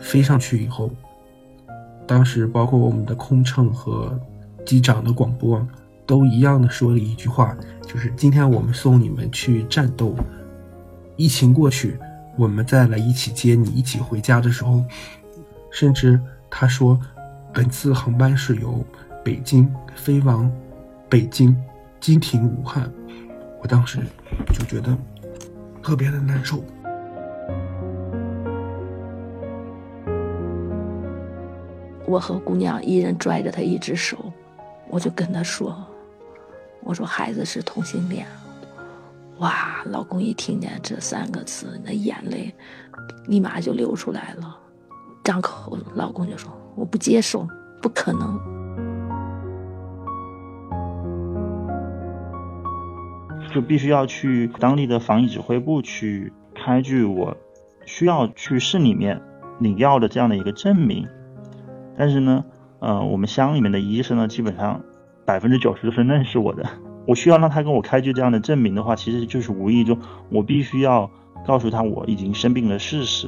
飞上去以后，当时包括我们的空乘和机长的广播都一样的说了一句话，就是今天我们送你们去战斗，疫情过去，我们再来一起接你一起回家的时候，甚至他说，本次航班是由北京飞往北京，经停武汉，我当时就觉得特别的难受。我和姑娘一人拽着她一只手，我就跟她说：“我说孩子是同性恋。”哇，老公一听见这三个字，那眼泪立马就流出来了。张口，老公就说：“我不接受，不可能。”就必须要去当地的防疫指挥部去开具我需要去市里面领药的这样的一个证明。但是呢，呃，我们乡里面的医生呢，基本上百分之九十都是认识我的。我需要让他跟我开具这样的证明的话，其实就是无意中我必须要告诉他我已经生病的事实。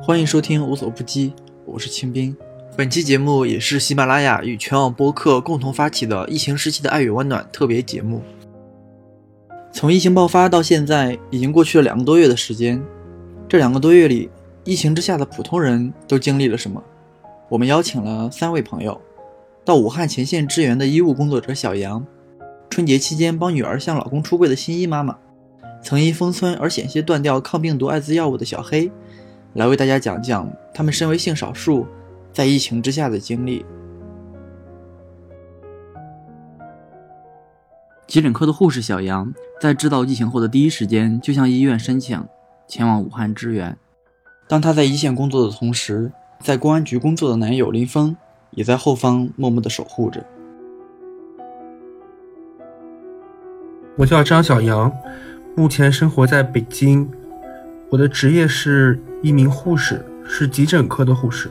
欢迎收听无所不击，我是清兵。本期节目也是喜马拉雅与全网播客共同发起的疫情时期的爱与温暖特别节目。从疫情爆发到现在，已经过去了两个多月的时间。这两个多月里，疫情之下的普通人都经历了什么？我们邀请了三位朋友，到武汉前线支援的医务工作者小杨，春节期间帮女儿向老公出柜的新一妈妈，曾因封村而险些断掉抗病毒艾滋药物的小黑，来为大家讲讲他们身为性少数，在疫情之下的经历。急诊科的护士小杨，在知道疫情后的第一时间就向医院申请前往武汉支援。当他在一线工作的同时，在公安局工作的男友林峰也在后方默默的守护着。我叫张小杨，目前生活在北京，我的职业是一名护士，是急诊科的护士。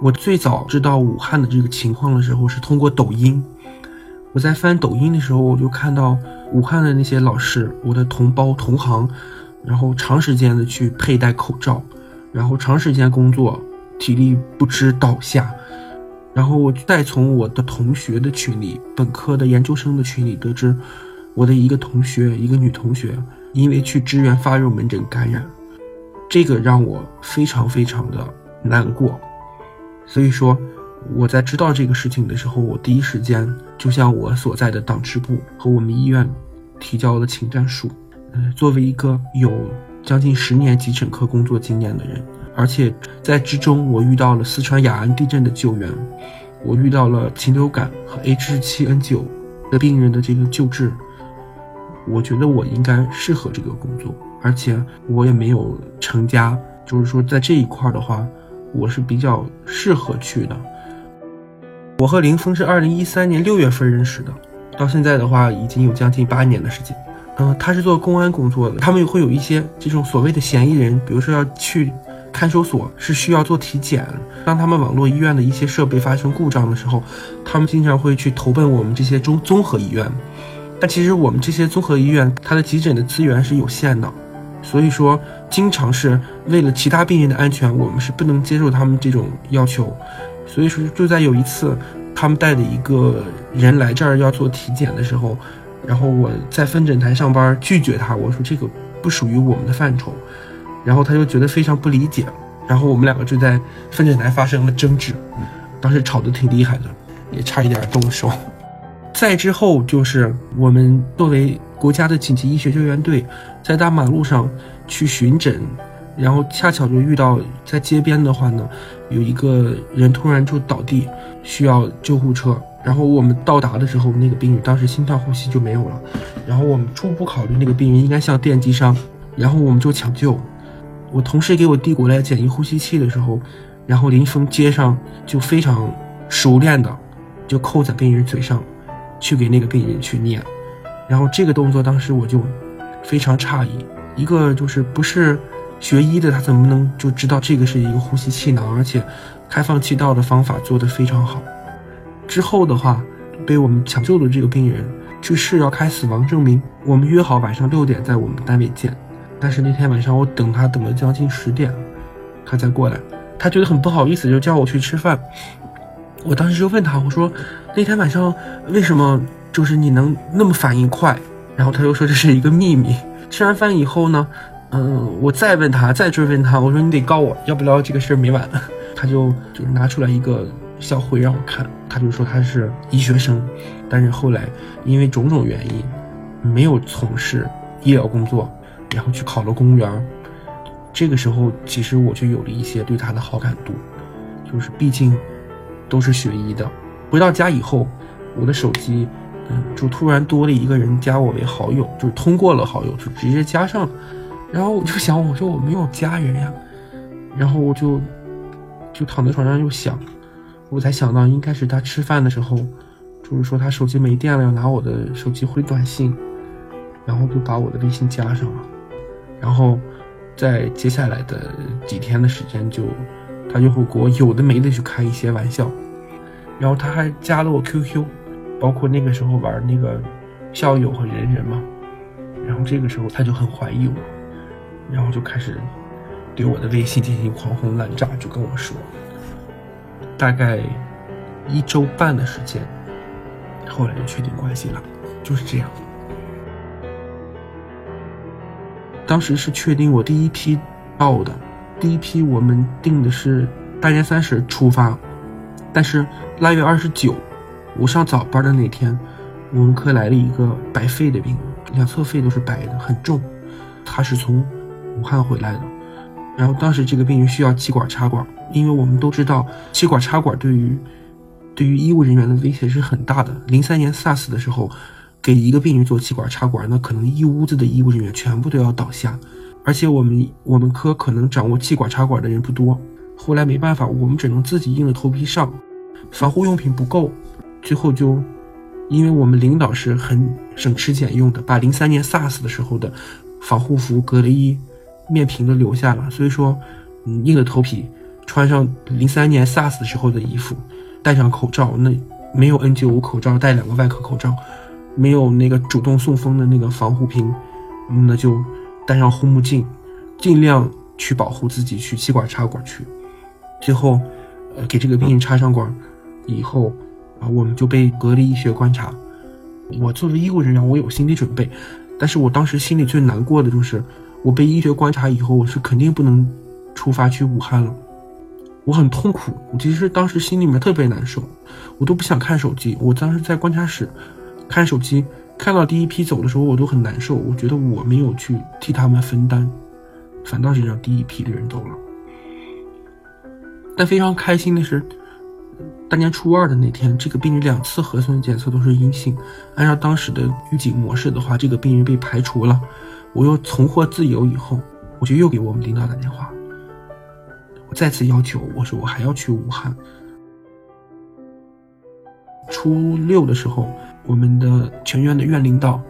我最早知道武汉的这个情况的时候，是通过抖音。我在翻抖音的时候，我就看到武汉的那些老师，我的同胞同行，然后长时间的去佩戴口罩，然后长时间工作，体力不支倒下，然后我再从我的同学的群里，本科的研究生的群里得知，我的一个同学，一个女同学，因为去支援发热门诊感染，这个让我非常非常的难过，所以说。我在知道这个事情的时候，我第一时间就向我所在的党支部和我们医院提交了请战书。嗯，作为一个有将近十年急诊科工作经验的人，而且在之中我遇到了四川雅安地震的救援，我遇到了禽流感和 H7N9 的病人的这个救治，我觉得我应该适合这个工作，而且我也没有成家，就是说在这一块的话，我是比较适合去的。我和林峰是二零一三年六月份认识的，到现在的话已经有将近八年的时间。嗯，他是做公安工作的，他们会有一些这种所谓的嫌疑人，比如说要去看守所，是需要做体检。当他们网络医院的一些设备发生故障的时候，他们经常会去投奔我们这些中综合医院。但其实我们这些综合医院，它的急诊的资源是有限的，所以说经常是为了其他病人的安全，我们是不能接受他们这种要求。所以说，就在有一次，他们带的一个人来这儿要做体检的时候，然后我在分诊台上班拒绝他，我说这个不属于我们的范畴，然后他就觉得非常不理解，然后我们两个就在分诊台发生了争执，当时吵得挺厉害的，也差一点动手。再之后就是我们作为国家的紧急医学救援队，在大马路上去巡诊。然后恰巧就遇到在街边的话呢，有一个人突然就倒地，需要救护车。然后我们到达的时候，那个病人当时心跳呼吸就没有了。然后我们初步考虑那个病人应该像电击伤，然后我们就抢救。我同事给我递过来简易呼吸器的时候，然后林峰接上就非常熟练的就扣在病人嘴上，去给那个病人去念。然后这个动作当时我就非常诧异，一个就是不是。学医的他怎么能就知道这个是一个呼吸气囊，而且开放气道的方法做得非常好。之后的话，被我们抢救的这个病人去世要开死亡证明，我们约好晚上六点在我们单位见。但是那天晚上我等他等了将近十点，他才过来。他觉得很不好意思，就叫我去吃饭。我当时就问他，我说那天晚上为什么就是你能那么反应快？然后他又说这是一个秘密。吃完饭以后呢，嗯，我再问他，再追问他，我说你得告我，要不然这个事儿没完。他就就是拿出来一个校徽让我看，他就说他是医学生，但是后来因为种种原因没有从事医疗工作，然后去考了公务员。这个时候，其实我就有了一些对他的好感度，就是毕竟都是学医的。回到家以后，我的手机，就突然多了一个人加我为好友，就是通过了好友，就直接加上了。然后我就想，我说我没有家人呀，然后我就就躺在床上又想，我才想到应该是他吃饭的时候，就是说他手机没电了，要拿我的手机回短信，然后就把我的微信加上了，然后。在接下来的几天的时间，就他就会给我有的没的去开一些玩笑，然后他还加了我 QQ，包括那个时候玩那个校友和人人嘛，然后这个时候他就很怀疑我，然后就开始对我的微信进行狂轰滥炸，就跟我说，大概一周半的时间，后来就确定关系了，就是这样。当时是确定我第一批报的，第一批我们定的是大年三十出发，但是腊月二十九，我上早班的那天，我们科来了一个白肺的病人，两侧肺都是白的，很重，他是从武汉回来的，然后当时这个病人需要气管插管，因为我们都知道气管插管对于对于医务人员的威胁是很大的，零三年 SARS 的时候。给一个病人做气管插管，那可能一屋子的医务人员全部都要倒下，而且我们我们科可能掌握气管插管的人不多。后来没办法，我们只能自己硬着头皮上，防护用品不够，最后就，因为我们领导是很省吃俭用的，把零三年 SARS 的时候的防护服、隔离衣、面屏都留下了，所以说，嗯，硬着头皮穿上零三年 SARS 时候的衣服，戴上口罩，那没有 N95 口罩，戴两个外科口罩。没有那个主动送风的那个防护屏，那就戴上护目镜，尽量去保护自己，去气管插管去。最后，呃，给这个病人插上管以后，啊，我们就被隔离医学观察。我作为医务人员，我有心理准备，但是我当时心里最难过的就是，我被医学观察以后，我是肯定不能出发去武汉了。我很痛苦，我其实当时心里面特别难受，我都不想看手机。我当时在观察室。看手机，看到第一批走的时候，我都很难受。我觉得我没有去替他们分担，反倒是让第一批的人走了。但非常开心的是，大年初二的那天，这个病人两次核酸检测都是阴性。按照当时的预警模式的话，这个病人被排除了。我又重获自由以后，我就又给我们领导打电话，我再次要求，我说我还要去武汉。初六的时候。我们的全院的院领导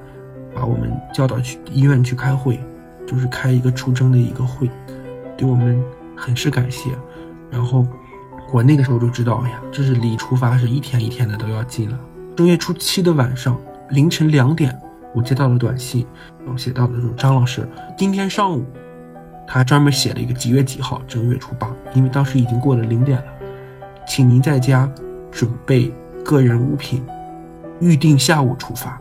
把我们叫到去医院去开会，就是开一个出征的一个会，对我们很是感谢。然后我那个时候就知道，哎呀，这是离出发是一天一天的都要近了。正月初七的晚上凌晨两点，我接到了短信，然后写到的说张老师，今天上午他专门写了一个几月几号，正月初八，因为当时已经过了零点了，请您在家准备个人物品。预定下午出发，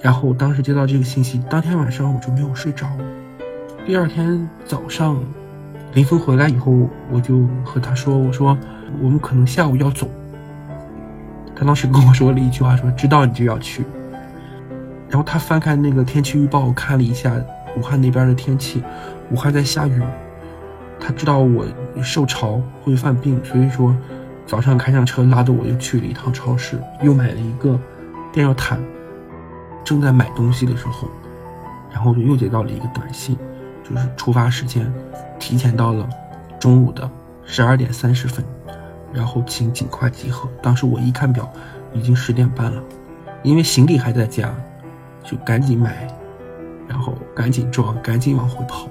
然后我当时接到这个信息，当天晚上我就没有睡着。第二天早上，林峰回来以后，我就和他说：“我说我们可能下午要走。”他当时跟我说了一句话，说：“知道你就要去。”然后他翻开那个天气预报，看了一下武汉那边的天气，武汉在下雨。他知道我受潮会犯病，所以说早上开上车拉着我又去了一趟超市，又买了一个。电热毯，正在买东西的时候，然后就又接到了一个短信，就是出发时间提前到了中午的十二点三十分，然后请尽快集合。当时我一看表，已经十点半了，因为行李还在家，就赶紧买，然后赶紧装，赶紧往回跑。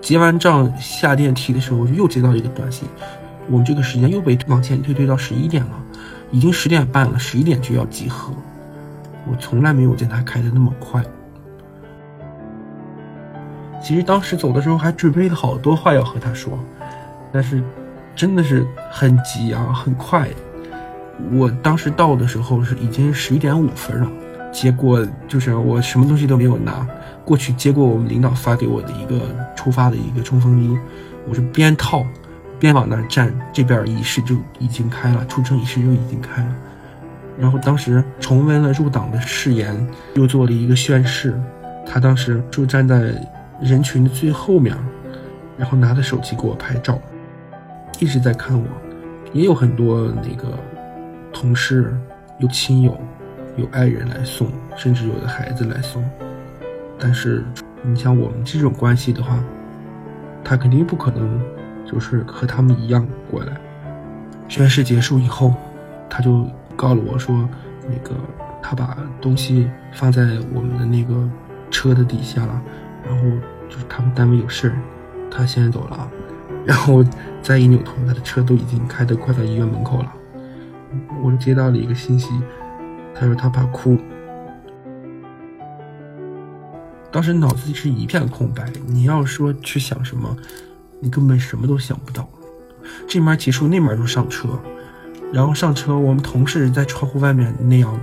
结完账下电梯的时候，我就又接到一个短信，我们这个时间又被往前推推到十一点了，已经十点半了，十一点就要集合。我从来没有见他开的那么快。其实当时走的时候还准备了好多话要和他说，但是真的是很急啊，很快。我当时到的时候是已经十一点五分了，结果就是我什么东西都没有拿过去，接过我们领导发给我的一个出发的一个冲锋衣，我是边套边往那儿站，这边仪式就已经开了，出征仪式就已经开了。然后当时重温了入党的誓言，又做了一个宣誓。他当时就站在。人群的最后面，然后拿着手机给我拍照，一直在看我。也有很多那个同事、有亲友、有爱人来送，甚至有的孩子来送。但是你像我们这种关系的话，他肯定不可能就是和他们一样过来。宣誓结束以后，他就告了我说，那个他把东西放在我们的那个车的底下了。然后就是他们单位有事儿，他先走了，然后再一扭头，他的车都已经开得快到医院门口了。我接到了一个信息，他说他怕哭，当时脑子里是一片空白。你要说去想什么，你根本什么都想不到。这面结束，那面就上车，然后上车，我们同事在窗户外面那样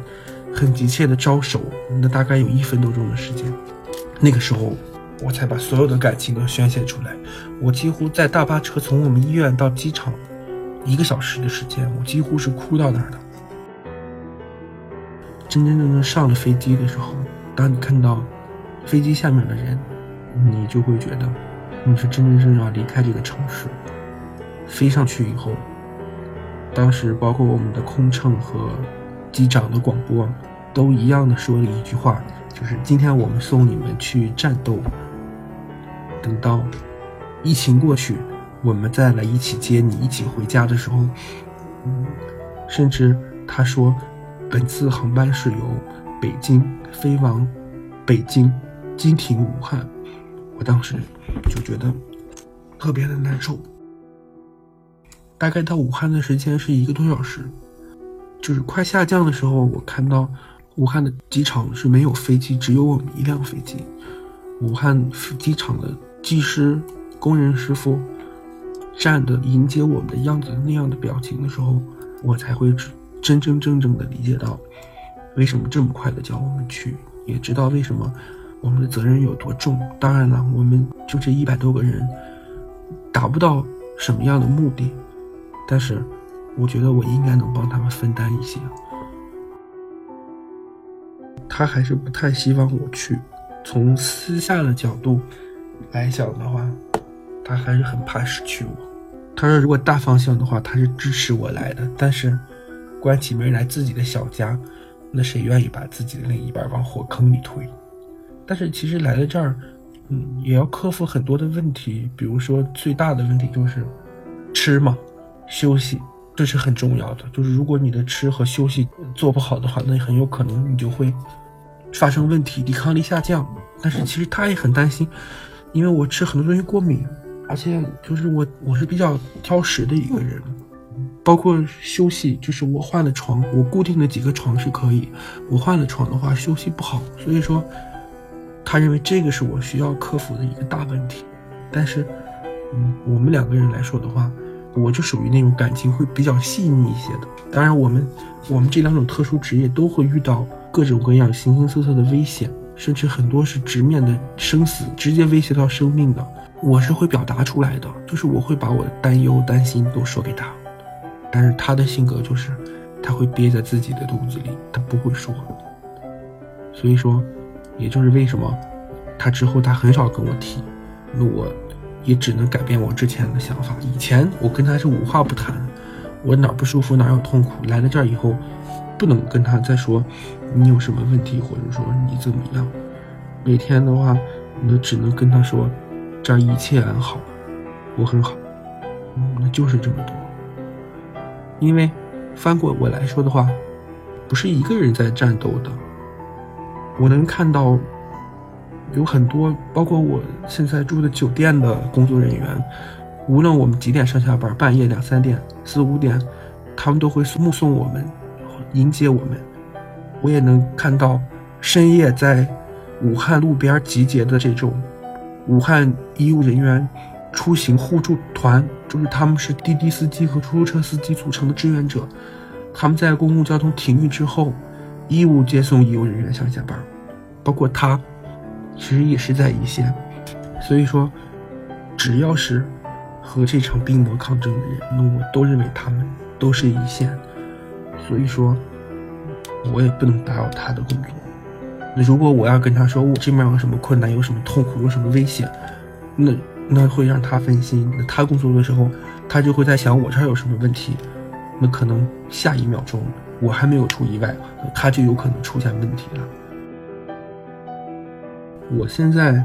很急切的招手，那大概有一分多钟的时间。那个时候。我才把所有的感情都宣泄出来。我几乎在大巴车从我们医院到机场，一个小时的时间，我几乎是哭到那儿的。真真正正上了飞机的时候，当你看到飞机下面的人，你就会觉得你是真真正正要离开这个城市。飞上去以后，当时包括我们的空乘和机长的广播，都一样的说了一句话，就是今天我们送你们去战斗。等到疫情过去，我们再来一起接你一起回家的时候，嗯，甚至他说，本次航班是由北京飞往北京，经停武汉。我当时就觉得特别的难受。大概到武汉的时间是一个多小时，就是快下降的时候，我看到武汉的机场是没有飞机，只有我们一辆飞机。武汉机场的。技师、工人师傅站的迎接我们的样子，那样的表情的时候，我才会真真正正的理解到，为什么这么快的叫我们去，也知道为什么我们的责任有多重。当然了，我们就这一百多个人，达不到什么样的目的，但是我觉得我应该能帮他们分担一些。他还是不太希望我去，从私下的角度。来讲的话，他还是很怕失去我。他说，如果大方向的话，他是支持我来的。但是，关起门来自己的小家，那谁愿意把自己的另一半往火坑里推？但是，其实来了这儿，嗯，也要克服很多的问题。比如说，最大的问题就是吃嘛，休息，这是很重要的。就是如果你的吃和休息做不好的话，那很有可能你就会发生问题，抵抗力下降。但是，其实他也很担心。因为我吃很多东西过敏，而且就是我我是比较挑食的一个人，包括休息，就是我换了床，我固定的几个床是可以，我换了床的话休息不好，所以说，他认为这个是我需要克服的一个大问题。但是，嗯，我们两个人来说的话，我就属于那种感情会比较细腻一些的。当然，我们我们这两种特殊职业都会遇到各种各样形形色色的危险。甚至很多是直面的生死，直接威胁到生命的，我是会表达出来的，就是我会把我的担忧、担心都说给他。但是他的性格就是，他会憋在自己的肚子里，他不会说。所以说，也就是为什么他之后他很少跟我提，那我也只能改变我之前的想法。以前我跟他是无话不谈，我哪不舒服哪有痛苦，来了这儿以后。不能跟他再说你有什么问题，或者说你怎么样。每天的话，你只能跟他说，这一切安好，我很好。嗯，那就是这么多。因为翻过我来说的话，不是一个人在战斗的。我能看到有很多，包括我现在住的酒店的工作人员，无论我们几点上下班，半夜两三点、四五点，他们都会目送我们。迎接我们，我也能看到深夜在武汉路边集结的这种武汉医务人员出行互助团，就是他们是滴滴司机和出租车司机组成的志愿者，他们在公共交通停运之后，义务接送医务人员上下班，包括他，其实也是在一线。所以说，只要是和这场病魔抗争的人，那我都认为他们都是一线。所以说，我也不能打扰他的工作。那如果我要跟他说我这边有什么困难，有什么痛苦，有什么危险，那那会让他分心。那他工作的时候，他就会在想我这儿有什么问题。那可能下一秒钟我还没有出意外，他就有可能出现问题了。我现在，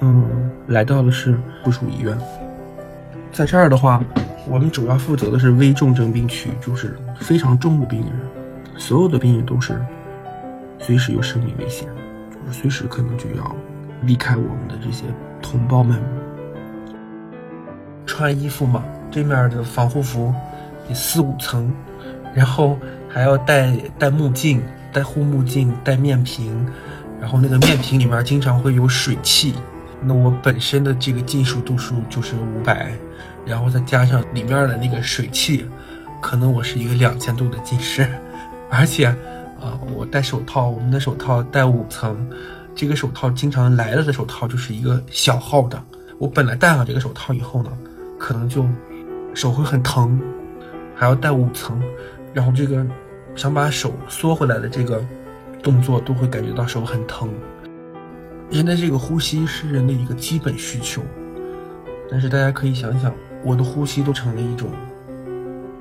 嗯，来到的是附属医院，在这儿的话，我们主要负责的是危重症病区，就是非常重的病人，所有的病人都是随时有生命危险，就是随时可能就要离开我们的这些同胞们。穿衣服嘛，对面的防护服得四五层，然后还要戴戴目镜、戴护目镜、戴面屏。然后那个面屏里面经常会有水汽，那我本身的这个近视度数就是五百，然后再加上里面的那个水汽，可能我是一个两千度的近视，而且，啊，我戴手套，我们的手套戴五层，这个手套经常来了的手套就是一个小号的，我本来戴上这个手套以后呢，可能就手会很疼，还要戴五层，然后这个想把手缩回来的这个。动作都会感觉到手很疼。人的这个呼吸是人的一个基本需求，但是大家可以想想，我的呼吸都成了一种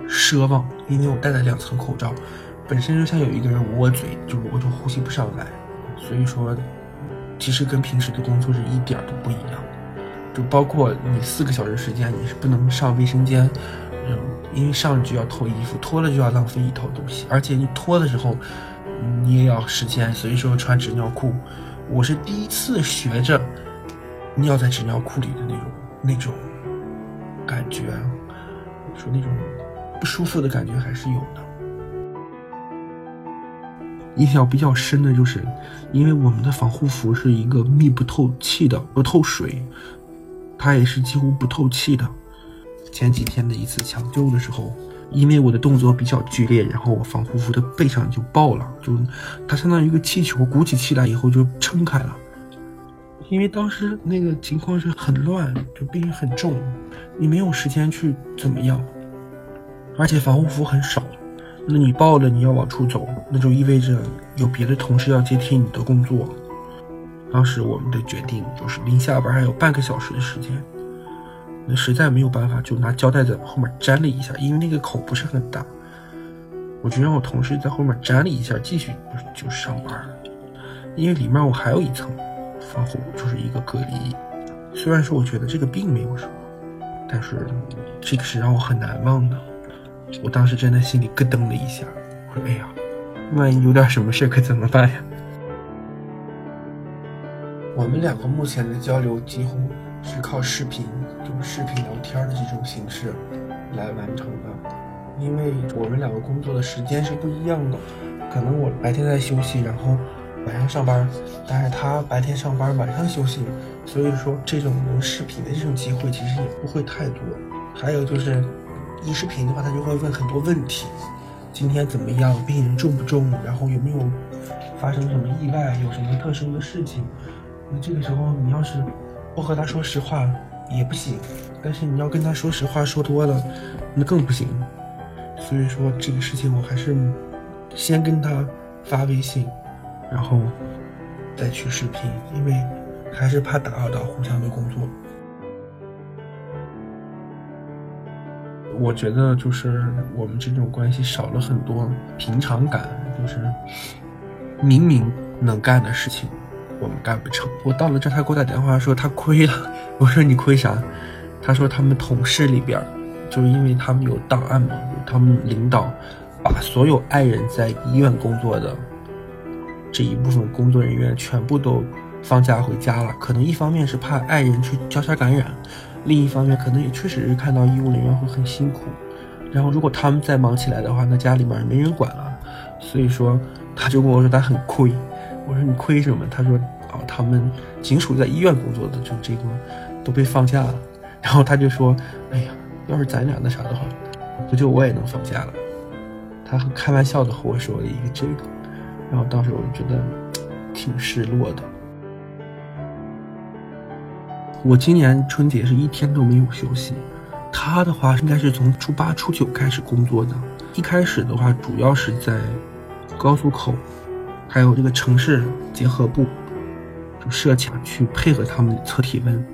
奢望，因为我戴了两层口罩，本身就像有一个人捂我嘴，就我就呼吸不上来。所以说，其实跟平时的工作是一点都不一样。就包括你四个小时时间，你是不能上卫生间，嗯，因为上就要脱衣服，脱了就要浪费一套东西，而且你脱的时候。你也要时间，所以说穿纸尿裤。我是第一次学着尿在纸尿裤里的那种那种感觉，说那种不舒服的感觉还是有的。印象比较深的就是，因为我们的防护服是一个密不透气的，不透水，它也是几乎不透气的。前几天的一次抢救的时候。因为我的动作比较剧烈，然后我防护服的背上就爆了，就它相当于一个气球鼓起气来以后就撑开了。因为当时那个情况是很乱，就病人很重，你没有时间去怎么样，而且防护服很少，那你抱了你要往出走，那就意味着有别的同事要接替你的工作。当时我们的决定就是临下班还有半个小时的时间。那实在没有办法，就拿胶带在后面粘了一下，因为那个口不是很大，我就让我同事在后面粘了一下，继续就上班了。因为里面我还有一层防护，就是一个隔离。虽然说我觉得这个并没有什么，但是这个是让我很难忘的。我当时真的心里咯噔了一下，我说：“哎呀，万一有点什么事可怎么办呀？”我们两个目前的交流几乎是靠视频。用视频聊天的这种形式来完成的，因为我们两个工作的时间是不一样的，可能我白天在休息，然后晚上上班，但是他白天上班，晚上休息，所以说这种能视频的这种机会其实也不会太多。还有就是，一视频的话，他就会问很多问题，今天怎么样，病人重不重，然后有没有发生什么意外，有什么特殊的事情，那这个时候你要是不和他说实话。也不行，但是你要跟他说实话说多了，那更不行。所以说这个事情我还是先跟他发微信，然后再去视频，因为还是怕打扰到互相的工作。我觉得就是我们这种关系少了很多平常感，就是明明能干的事情。我们干不成。我到了这，他给我打电话说他亏了。我说你亏啥？他说他们同事里边，就是因为他们有档案嘛，他们领导把所有爱人在医院工作的这一部分工作人员全部都放假回家了。可能一方面是怕爱人去交叉感染，另一方面可能也确实是看到医务人员会很辛苦。然后如果他们再忙起来的话，那家里面没人管了。所以说。他就跟我说他很亏。我说你亏什么？他说哦，他们警署在医院工作的就这个都被放假了。然后他就说，哎呀，要是咱俩那啥的话，不就我也能放假了？他很开玩笑的和我说了一个这个，然后当时我就觉得挺失落的。我今年春节是一天都没有休息，他的话应该是从初八、初九开始工作的。一开始的话，主要是在高速口，还有这个城市结合部，就设卡去配合他们测体温，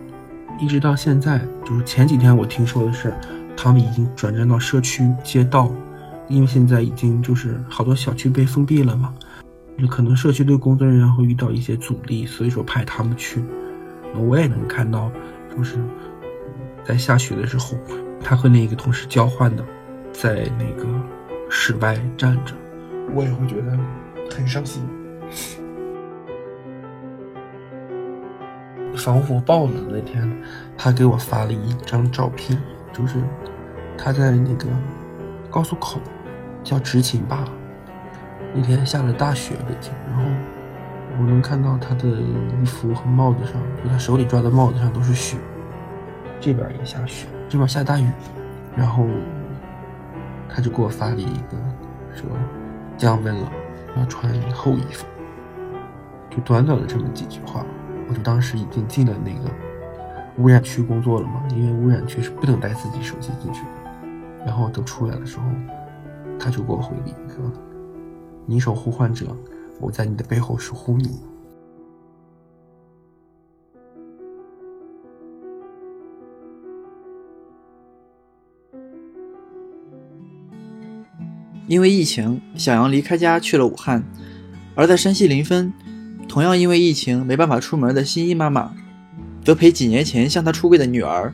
一直到现在，就是前几天我听说的是，他们已经转战到社区街道，因为现在已经就是好多小区被封闭了嘛，就可能社区的工作人员会遇到一些阻力，所以说派他们去。我也能看到，就是在下雪的时候，他和另一个同事交换的，在那个室外站着，我也会觉得很伤心。防护服爆了那天，他给我发了一张照片，就是他在那个高速口叫执勤吧，那天下了大雪，北京，然后。我能看到他的衣服和帽子上，就他手里抓的帽子上都是雪。这边也下雪，这边下大雨。然后他就给我发了一个，说降温了，要穿厚衣服。就短短的这么几句话，我就当时已经进了那个污染区工作了嘛，因为污染区是不能带自己手机进去的。然后等出来的时候，他就给我回了一个：“你守护患者。”我在你的背后守护你。因为疫情，小杨离开家去了武汉。而在山西临汾，同样因为疫情没办法出门的新一妈妈，则陪几年前向她出柜的女儿，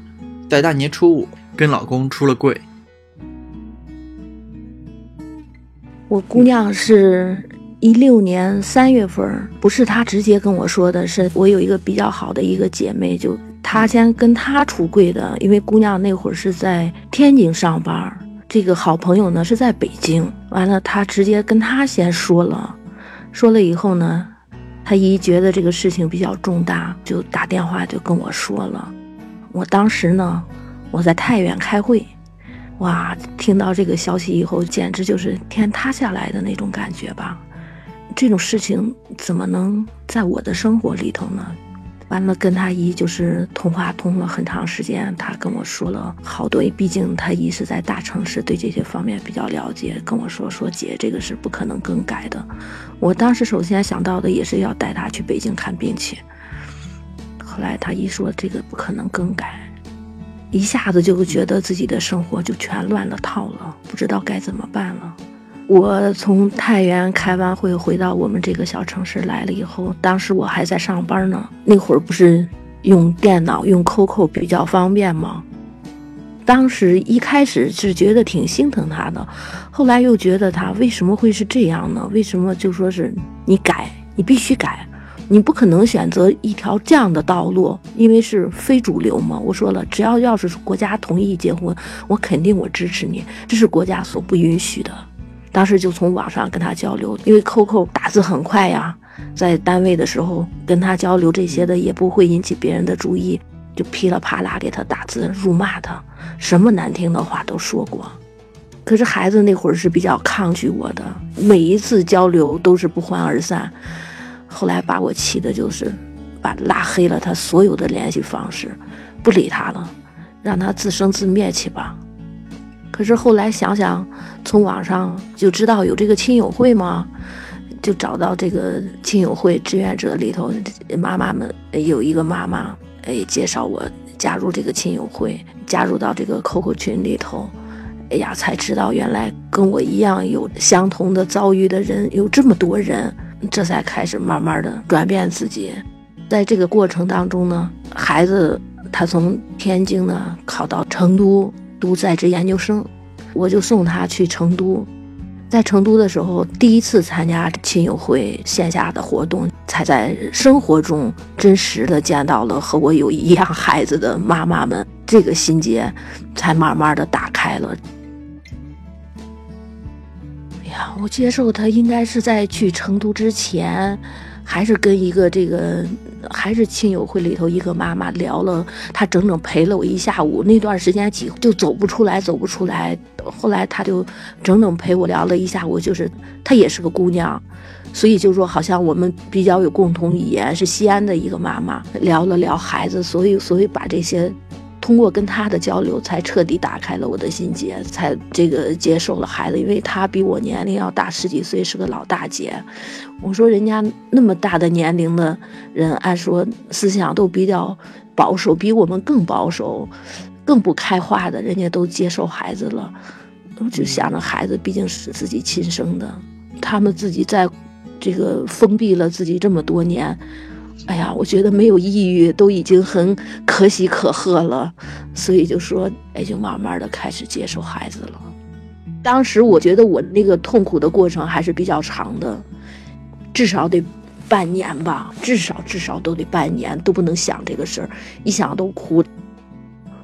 在大年初五跟老公出了柜。我姑娘是。一六年三月份，不是他直接跟我说的，是我有一个比较好的一个姐妹，就她先跟她出柜的，因为姑娘那会儿是在天津上班，这个好朋友呢是在北京，完了她直接跟她先说了，说了以后呢，她一觉得这个事情比较重大，就打电话就跟我说了，我当时呢，我在太原开会，哇，听到这个消息以后，简直就是天塌下来的那种感觉吧。这种事情怎么能在我的生活里头呢？完了，跟他姨就是通话通了很长时间，他跟我说了好多。毕竟他姨是在大城市，对这些方面比较了解。跟我说说姐，这个是不可能更改的。我当时首先想到的也是要带他去北京看病去。后来他一说这个不可能更改，一下子就觉得自己的生活就全乱了套了，不知道该怎么办了。我从太原开完会回到我们这个小城市来了以后，当时我还在上班呢。那会儿不是用电脑用 QQ 比较方便吗？当时一开始是觉得挺心疼他的，后来又觉得他为什么会是这样呢？为什么就说是你改，你必须改，你不可能选择一条这样的道路，因为是非主流嘛。我说了，只要要是国家同意结婚，我肯定我支持你，这是国家所不允许的。当时就从网上跟他交流，因为 QQ 打字很快呀，在单位的时候跟他交流这些的也不会引起别人的注意，就噼里啪啦给他打字辱骂他，什么难听的话都说过。可是孩子那会儿是比较抗拒我的，每一次交流都是不欢而散。后来把我气的就是，把拉黑了他所有的联系方式，不理他了，让他自生自灭去吧。可是后来想想，从网上就知道有这个亲友会嘛，就找到这个亲友会志愿者里头妈妈们有一个妈妈哎介绍我加入这个亲友会，加入到这个 QQ 群里头，哎呀才知道原来跟我一样有相同的遭遇的人有这么多人，这才开始慢慢的转变自己。在这个过程当中呢，孩子他从天津呢考到成都。读在职研究生，我就送他去成都。在成都的时候，第一次参加亲友会线下的活动，才在生活中真实的见到了和我有一样孩子的妈妈们，这个心结才慢慢的打开了。哎呀，我接受他应该是在去成都之前，还是跟一个这个还是亲友会里头一个妈妈聊了，她整整陪了我一下午，那段时间几乎就走不出来，走不出来。后来她就整整陪我聊了一下午，就是她也是个姑娘，所以就说好像我们比较有共同语言，是西安的一个妈妈，聊了聊孩子，所以所以把这些。通过跟他的交流，才彻底打开了我的心结，才这个接受了孩子，因为他比我年龄要大十几岁，是个老大姐。我说人家那么大的年龄的人，按说思想都比较保守，比我们更保守、更不开化的，人家都接受孩子了。我就想着孩子毕竟是自己亲生的，他们自己在这个封闭了自己这么多年。哎呀，我觉得没有抑郁都已经很可喜可贺了，所以就说，哎，就慢慢的开始接受孩子了。当时我觉得我那个痛苦的过程还是比较长的，至少得半年吧，至少至少都得半年，都不能想这个事儿，一想都哭。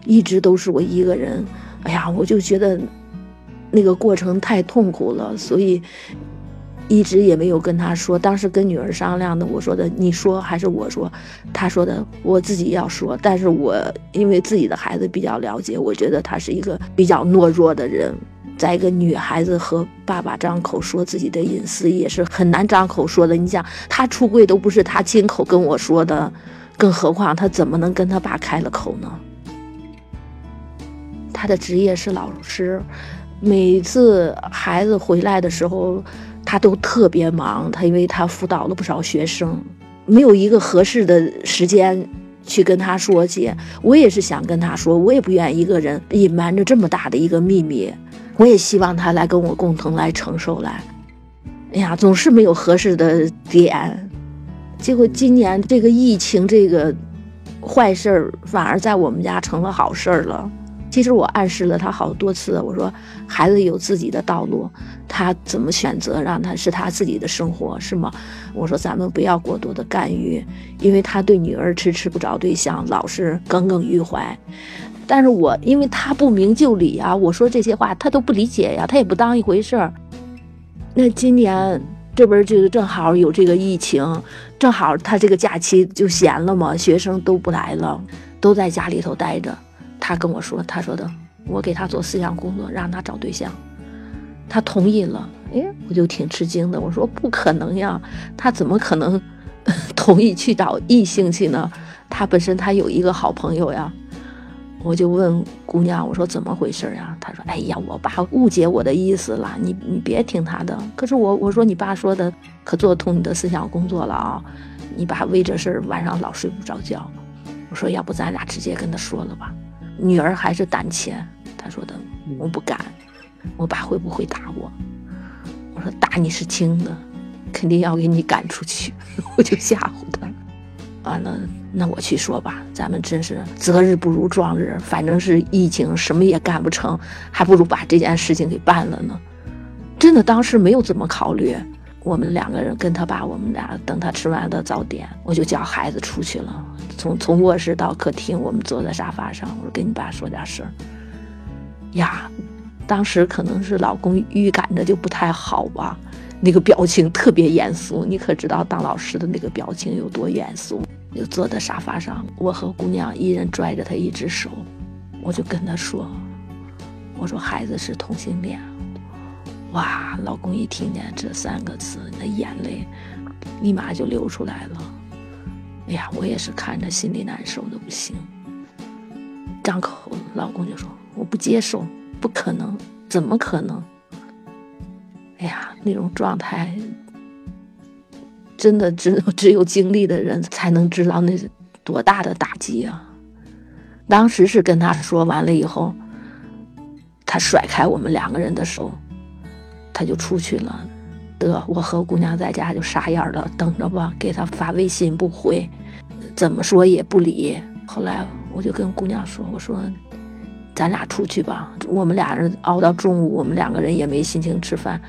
一直都是我一个人，哎呀，我就觉得那个过程太痛苦了，所以。一直也没有跟他说，当时跟女儿商量的，我说的你说还是我说，他说的我自己要说，但是我因为自己的孩子比较了解，我觉得他是一个比较懦弱的人，在一个女孩子和爸爸张口说自己的隐私也是很难张口说的。你想他出柜都不是他亲口跟我说的，更何况他怎么能跟他爸开了口呢？他的职业是老师，每次孩子回来的时候。他都特别忙，他因为他辅导了不少学生，没有一个合适的时间去跟他说去。我也是想跟他说，我也不愿意一个人隐瞒着这么大的一个秘密，我也希望他来跟我共同来承受来。哎呀，总是没有合适的点，结果今年这个疫情这个坏事儿反而在我们家成了好事儿了。其实我暗示了他好多次，我说孩子有自己的道路，他怎么选择，让他是他自己的生活，是吗？我说咱们不要过多的干预，因为他对女儿迟迟不找对象，老是耿耿于怀。但是我因为他不明就里啊，我说这些话他都不理解呀，他也不当一回事儿。那今年这边就正好有这个疫情，正好他这个假期就闲了嘛，学生都不来了，都在家里头待着。他跟我说，他说的，我给他做思想工作，让他找对象，他同意了。哎，我就挺吃惊的，我说不可能呀，他怎么可能 同意去找异性去呢？他本身他有一个好朋友呀。我就问姑娘，我说怎么回事呀？她说，哎呀，我爸误解我的意思了，你你别听他的。可是我我说你爸说的可做通你的思想工作了啊，你爸为这事晚上老睡不着觉。我说要不咱俩直接跟他说了吧。女儿还是胆怯，她说的我不敢，我爸会不会打我？我说打你是轻的，肯定要给你赶出去，我就吓唬她。完了，那我去说吧，咱们真是择日不如撞日，反正是疫情，什么也干不成，还不如把这件事情给办了呢。真的，当时没有怎么考虑。我们两个人跟他爸，我们俩等他吃完的早点，我就叫孩子出去了。从从卧室到客厅，我们坐在沙发上，我说跟你爸说点事儿。呀，当时可能是老公预感着就不太好吧，那个表情特别严肃。你可知道当老师的那个表情有多严肃？就坐在沙发上，我和姑娘一人拽着他一只手，我就跟他说：“我说孩子是同性恋。”哇！老公一听见这三个字，那眼泪立马就流出来了。哎呀，我也是看着心里难受的不行。张口，老公就说：“我不接受，不可能，怎么可能？”哎呀，那种状态，真的只有只有经历的人才能知道那是多大的打击啊！当时是跟他说完了以后，他甩开我们两个人的手。他就出去了，得我和姑娘在家就傻眼了，等着吧。给他发微信不回，怎么说也不理。后来我就跟姑娘说：“我说，咱俩出去吧。我们俩人熬到中午，我们两个人也没心情吃饭。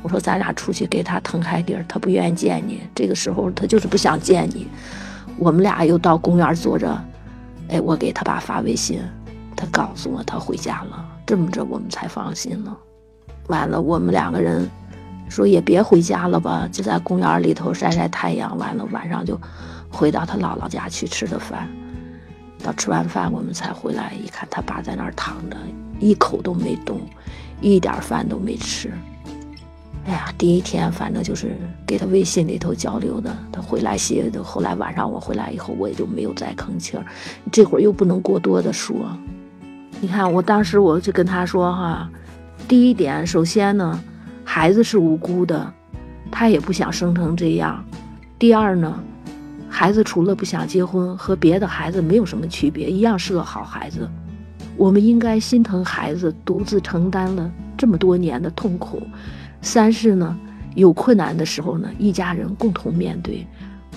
我说咱俩出去给他腾开地儿，他不愿意见你。这个时候他就是不想见你。我们俩又到公园坐着，哎，我给他爸发微信，他告诉我他回家了。这么着我们才放心了。”完了，我们两个人说也别回家了吧，就在公园里头晒晒太阳。完了晚上就回到他姥姥家去吃的饭。到吃完饭我们才回来，一看他爸在那儿躺着，一口都没动，一点饭都没吃。哎呀，第一天反正就是给他微信里头交流的，他回来写的。后来晚上我回来以后，我也就没有再吭气儿。这会儿又不能过多的说。你看，我当时我就跟他说哈，第一点，首先呢，孩子是无辜的，他也不想生成这样。第二呢，孩子除了不想结婚，和别的孩子没有什么区别，一样是个好孩子。我们应该心疼孩子独自承担了这么多年的痛苦。三是呢，有困难的时候呢，一家人共同面对，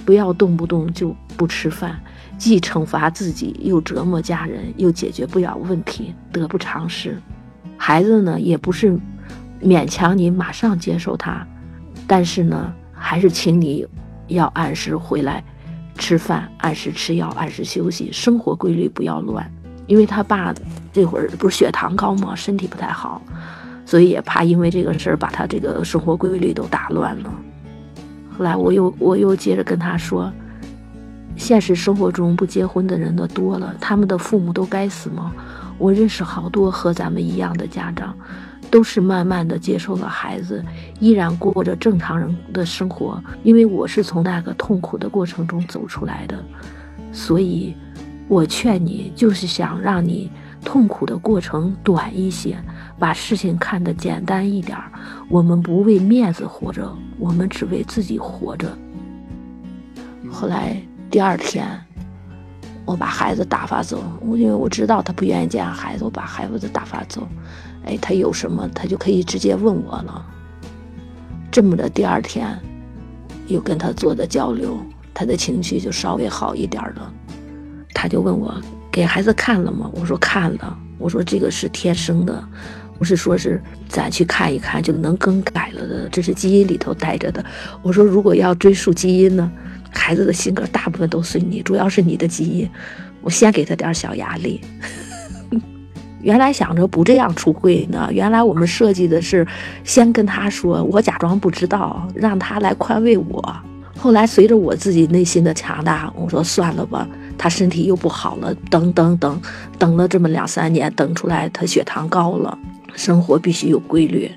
不要动不动就不吃饭，既惩罚自己，又折磨家人，又解决不了问题，得不偿失。孩子呢，也不是勉强你马上接受他，但是呢，还是请你要按时回来吃饭，按时吃药，按时休息，生活规律不要乱。因为他爸这会儿不是血糖高吗？身体不太好。所以也怕因为这个事儿把他这个生活规律都打乱了。后来我又我又接着跟他说，现实生活中不结婚的人的多了，他们的父母都该死吗？我认识好多和咱们一样的家长，都是慢慢的接受了孩子，依然过着正常人的生活。因为我是从那个痛苦的过程中走出来的，所以，我劝你就是想让你痛苦的过程短一些。把事情看得简单一点儿，我们不为面子活着，我们只为自己活着。后来第二天，我把孩子打发走，因为我知道他不愿意见孩子，我把孩子打发走。哎，他有什么，他就可以直接问我了。这么的，第二天又跟他做的交流，他的情绪就稍微好一点了。他就问我给孩子看了吗？我说看了。我说这个是天生的。不是说是咱去看一看就能更改了的，这是基因里头带着的。我说如果要追溯基因呢，孩子的性格大部分都随你，主要是你的基因。我先给他点小压力。原来想着不这样出柜呢，原来我们设计的是先跟他说，我假装不知道，让他来宽慰我。后来随着我自己内心的强大，我说算了吧，他身体又不好了，等等等，等了这么两三年，等出来他血糖高了。生活必须有规律，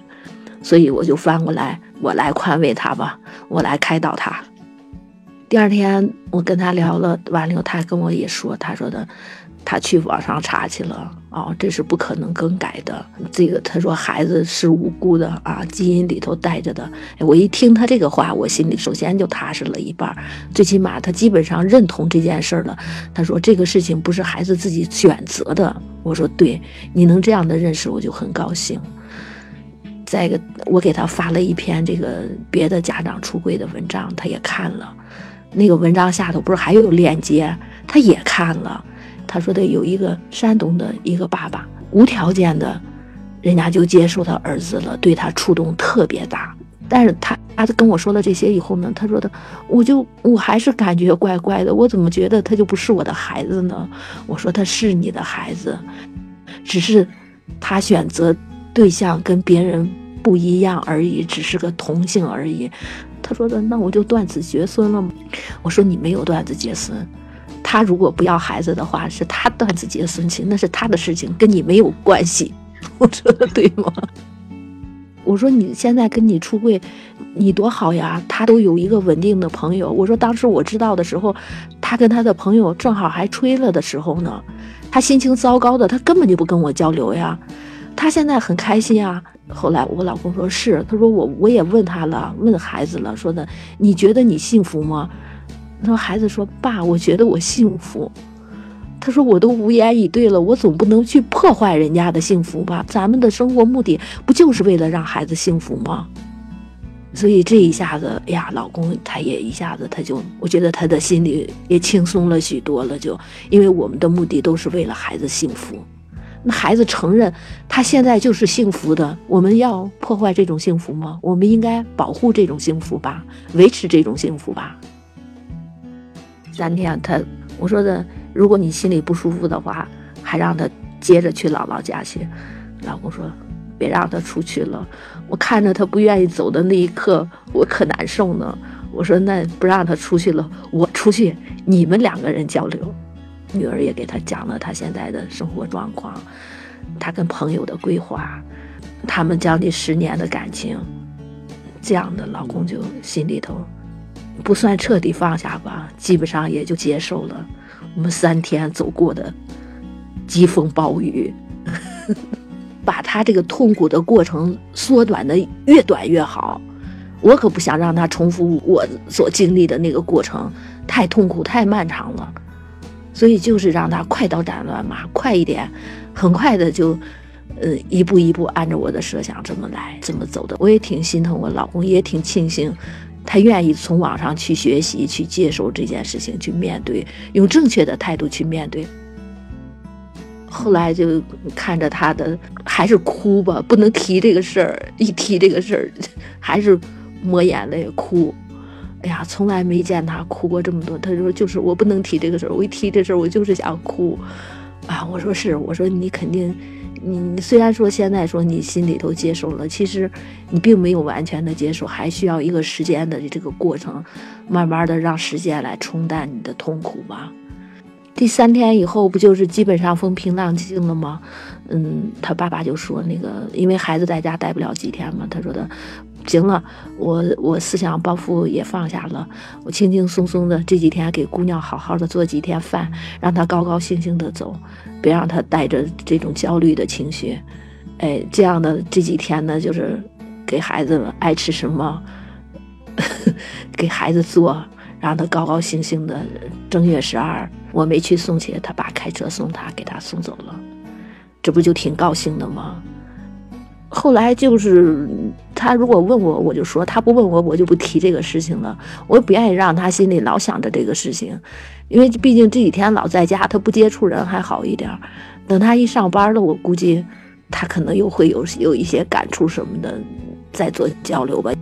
所以我就翻过来，我来宽慰他吧，我来开导他。第二天我跟他聊了，完了以后他跟我也说，他说的，他去网上查去了，哦，这是不可能更改的。这个他说孩子是无辜的啊，基因里头带着的。我一听他这个话，我心里首先就踏实了一半，最起码他基本上认同这件事了。他说这个事情不是孩子自己选择的。我说对，你能这样的认识，我就很高兴。再一个，我给他发了一篇这个别的家长出柜的文章，他也看了。那个文章下头不是还有链接，他也看了。他说的有一个山东的一个爸爸，无条件的，人家就接受他儿子了，对他触动特别大。但是他他跟我说了这些以后呢，他说的，我就我还是感觉怪怪的，我怎么觉得他就不是我的孩子呢？我说他是你的孩子，只是他选择对象跟别人不一样而已，只是个同性而已。说的，那我就断子绝孙了吗？我说你没有断子绝孙，他如果不要孩子的话，是他断子绝孙去，那是他的事情，跟你没有关系。我说的对吗？我说你现在跟你出柜，你多好呀！他都有一个稳定的朋友。我说当时我知道的时候，他跟他的朋友正好还吹了的时候呢，他心情糟糕的，他根本就不跟我交流呀。他现在很开心啊。后来我老公说是，他说我我也问他了，问孩子了，说的你觉得你幸福吗？他说孩子说爸，我觉得我幸福。他说：“我都无言以对了，我总不能去破坏人家的幸福吧？咱们的生活目的不就是为了让孩子幸福吗？所以这一下子，哎呀，老公他也一下子他就，我觉得他的心里也轻松了许多了。就因为我们的目的都是为了孩子幸福，那孩子承认他现在就是幸福的，我们要破坏这种幸福吗？我们应该保护这种幸福吧，维持这种幸福吧。三天，他我说的。”如果你心里不舒服的话，还让他接着去姥姥家去。老公说：“别让他出去了。”我看着他不愿意走的那一刻，我可难受呢。我说那不让他出去了，我出去，你们两个人交流。女儿也给他讲了他现在的生活状况，他跟朋友的规划，他们将近十年的感情，这样的老公就心里头不算彻底放下吧，基本上也就接受了。我们三天走过的疾风暴雨，把他这个痛苦的过程缩短的越短越好。我可不想让他重复我所经历的那个过程，太痛苦、太漫长了。所以就是让他快刀斩乱麻，快一点，很快的就，呃，一步一步按照我的设想这么来，这么走的。我也挺心疼我老公，也挺庆幸，他愿意从网上去学习，去接受这件事情，去面对，用正确的态度去面对。后来就看着他的，还是哭吧，不能提这个事儿，一提这个事儿，还是抹眼泪哭。哎呀，从来没见他哭过这么多。他说：“就是我不能提这个事儿，我一提这事儿，我就是想哭。”啊，我说是，我说你肯定，你虽然说现在说你心里头接受了，其实你并没有完全的接受，还需要一个时间的这个过程，慢慢的让时间来冲淡你的痛苦吧。第三天以后，不就是基本上风平浪静了吗？嗯，他爸爸就说那个，因为孩子在家待不了几天嘛，他说的。行了，我我思想包袱也放下了，我轻轻松松的这几天给姑娘好好的做几天饭，让她高高兴兴的走，别让她带着这种焦虑的情绪。哎，这样的这几天呢，就是给孩子爱吃什么，给孩子做，让他高高兴兴的。正月十二，我没去送去，他爸开车送他，给他送走了，这不就挺高兴的吗？后来就是他如果问我，我就说；他不问我，我就不提这个事情了。我也不愿意让他心里老想着这个事情，因为毕竟这几天老在家，他不接触人还好一点。等他一上班了，我估计他可能又会有有一些感触什么的，再做交流吧。